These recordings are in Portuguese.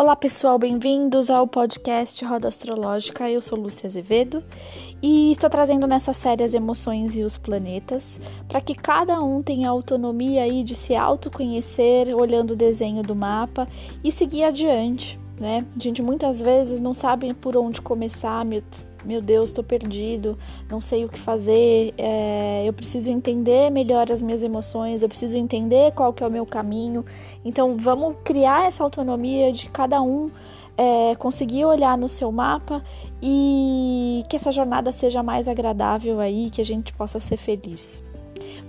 Olá pessoal, bem-vindos ao podcast Roda Astrológica. Eu sou Lúcia Azevedo e estou trazendo nessa série as emoções e os planetas para que cada um tenha autonomia aí de se autoconhecer olhando o desenho do mapa e seguir adiante né? A gente muitas vezes não sabe por onde começar, meu, meu Deus, estou perdido, não sei o que fazer, é, eu preciso entender melhor as minhas emoções, eu preciso entender qual que é o meu caminho. Então vamos criar essa autonomia de cada um é, conseguir olhar no seu mapa e que essa jornada seja mais agradável aí, que a gente possa ser feliz.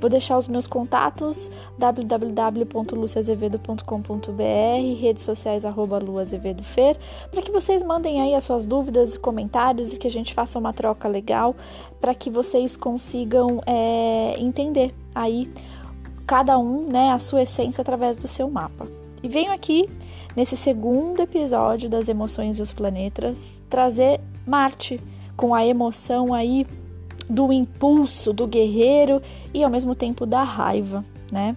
Vou deixar os meus contatos www.luciazevedo.com.br, redes sociais luazevedofer, para que vocês mandem aí as suas dúvidas e comentários e que a gente faça uma troca legal para que vocês consigam é, entender aí cada um, né, a sua essência através do seu mapa. E venho aqui nesse segundo episódio das emoções e os planetas trazer Marte com a emoção aí do impulso do guerreiro e ao mesmo tempo da raiva, né?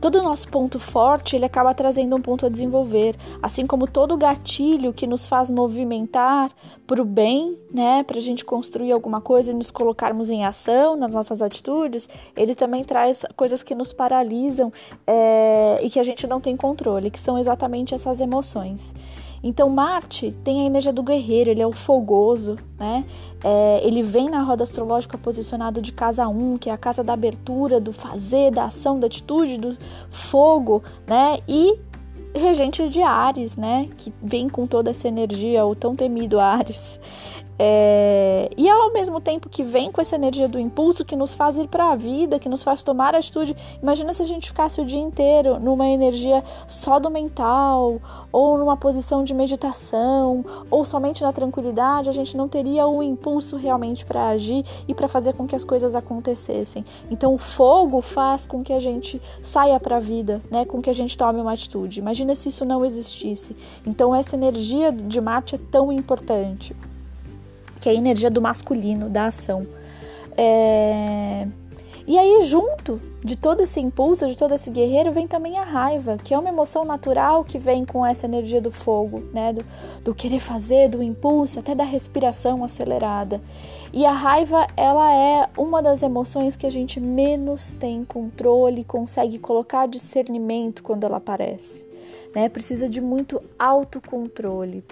Todo o nosso ponto forte, ele acaba trazendo um ponto a desenvolver, assim como todo gatilho que nos faz movimentar para o bem, né, para a gente construir alguma coisa e nos colocarmos em ação nas nossas atitudes, ele também traz coisas que nos paralisam é, e que a gente não tem controle, que são exatamente essas emoções. Então Marte tem a energia do guerreiro, ele é o fogoso, né? É, ele vem na roda astrológica posicionado de casa 1, que é a casa da abertura, do fazer, da ação, da atitude, do fogo, né? E regente de Ares, né? Que vem com toda essa energia, o tão temido Ares. É, e ao mesmo tempo que vem com essa energia do impulso que nos faz ir para a vida, que nos faz tomar atitude. Imagina se a gente ficasse o dia inteiro numa energia só do mental, ou numa posição de meditação, ou somente na tranquilidade, a gente não teria o impulso realmente para agir e para fazer com que as coisas acontecessem. Então o fogo faz com que a gente saia para a vida, né? Com que a gente tome uma atitude. Imagina se isso não existisse. Então essa energia de Marte é tão importante que é a energia do masculino, da ação. É... E aí, junto de todo esse impulso, de todo esse guerreiro, vem também a raiva, que é uma emoção natural que vem com essa energia do fogo, né? Do, do querer fazer, do impulso, até da respiração acelerada. E a raiva, ela é uma das emoções que a gente menos tem controle, consegue colocar discernimento quando ela aparece. Né? Precisa de muito autocontrole.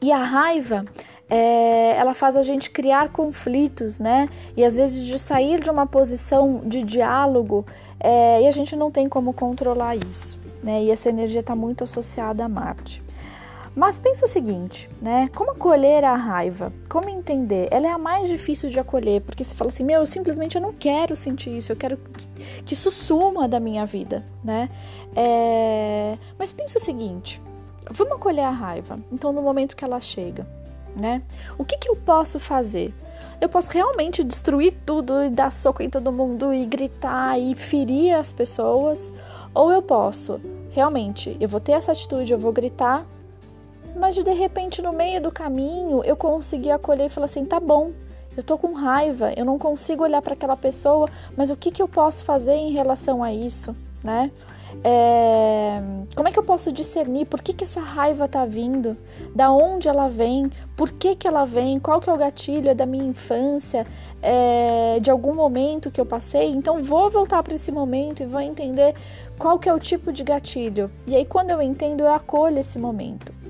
E a raiva, é, ela faz a gente criar conflitos, né? E às vezes de sair de uma posição de diálogo é, e a gente não tem como controlar isso, né? E essa energia está muito associada a Marte. Mas pensa o seguinte, né? Como acolher a raiva? Como entender? Ela é a mais difícil de acolher, porque você fala assim, meu, eu simplesmente eu não quero sentir isso, eu quero que isso suma da minha vida, né? É... Mas pensa o seguinte, vamos acolher a raiva. Então, no momento que ela chega, né? O que, que eu posso fazer? Eu posso realmente destruir tudo e dar soco em todo mundo e gritar e ferir as pessoas, ou eu posso realmente, eu vou ter essa atitude, eu vou gritar, mas de repente no meio do caminho eu consegui acolher e falar assim: tá bom, eu tô com raiva, eu não consigo olhar para aquela pessoa, mas o que, que eu posso fazer em relação a isso, né? É, como é que eu posso discernir por que, que essa raiva tá vindo? Da onde ela vem? Por que, que ela vem? Qual que é o gatilho? É da minha infância? É, de algum momento que eu passei? Então vou voltar para esse momento e vou entender qual que é o tipo de gatilho. E aí quando eu entendo, eu acolho esse momento.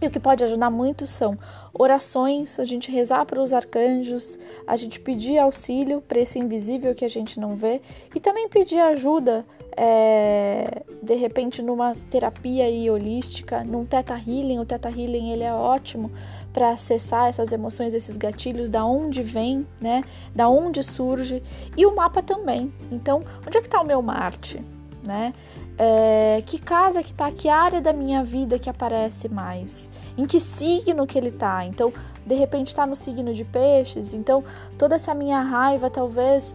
E o que pode ajudar muito são orações, a gente rezar para os arcanjos, a gente pedir auxílio para esse invisível que a gente não vê e também pedir ajuda, é, de repente, numa terapia aí holística, num Teta Healing. O Teta Healing ele é ótimo para acessar essas emoções, esses gatilhos, da onde vem, né? Da onde surge e o mapa também. Então, onde é que está o meu Marte, né? É, que casa que tá, que área da minha vida que aparece mais, em que signo que ele tá. Então, de repente está no signo de peixes, então toda essa minha raiva talvez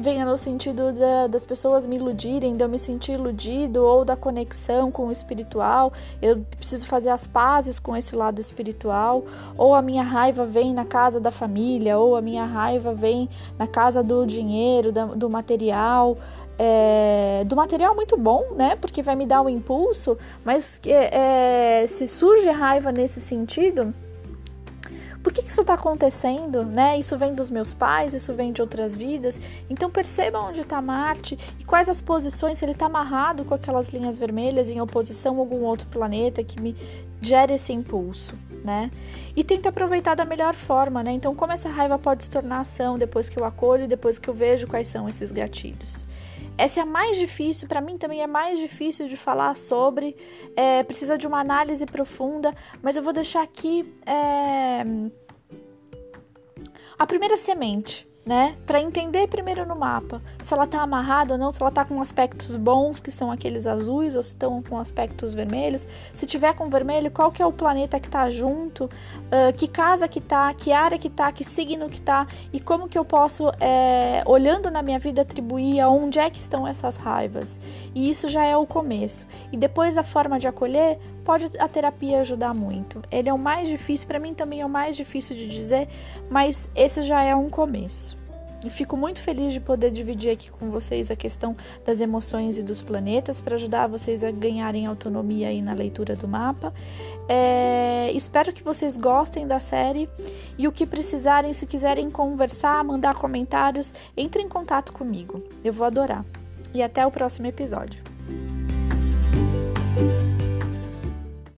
venha no sentido da, das pessoas me iludirem, de eu me sentir iludido, ou da conexão com o espiritual, eu preciso fazer as pazes com esse lado espiritual, ou a minha raiva vem na casa da família, ou a minha raiva vem na casa do dinheiro, da, do material. É, do material muito bom, né? Porque vai me dar um impulso, mas é, se surge raiva nesse sentido, por que, que isso está acontecendo, né? Isso vem dos meus pais, isso vem de outras vidas. Então perceba onde está Marte e quais as posições, se ele está amarrado com aquelas linhas vermelhas em oposição a algum outro planeta que me gera esse impulso, né? E tenta aproveitar da melhor forma, né? Então, como essa raiva pode se tornar ação depois que eu acolho, depois que eu vejo quais são esses gatilhos. Essa é a mais difícil, para mim também é mais difícil de falar sobre, é, precisa de uma análise profunda, mas eu vou deixar aqui é, a primeira semente né? Para entender primeiro no mapa se ela tá amarrada ou não, se ela tá com aspectos bons, que são aqueles azuis, ou se estão com aspectos vermelhos. Se tiver com vermelho, qual que é o planeta que tá junto, uh, que casa que tá, que área que tá, que signo que tá, e como que eu posso, é, olhando na minha vida, atribuir aonde é que estão essas raivas. E isso já é o começo. E depois a forma de acolher, pode a terapia ajudar muito. Ele é o mais difícil, para mim também é o mais difícil de dizer, mas esse já é um começo. E fico muito feliz de poder dividir aqui com vocês a questão das emoções e dos planetas para ajudar vocês a ganharem autonomia aí na leitura do mapa. É, espero que vocês gostem da série e o que precisarem, se quiserem conversar, mandar comentários, entre em contato comigo. Eu vou adorar. E até o próximo episódio.